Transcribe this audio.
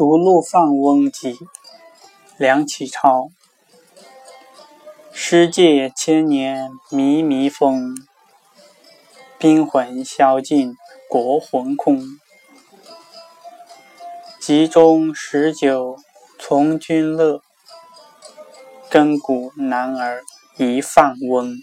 读鹿放翁集，梁启超。诗界千年靡靡风，兵魂消尽国魂空。集中十九从军乐，亘古男儿一放翁。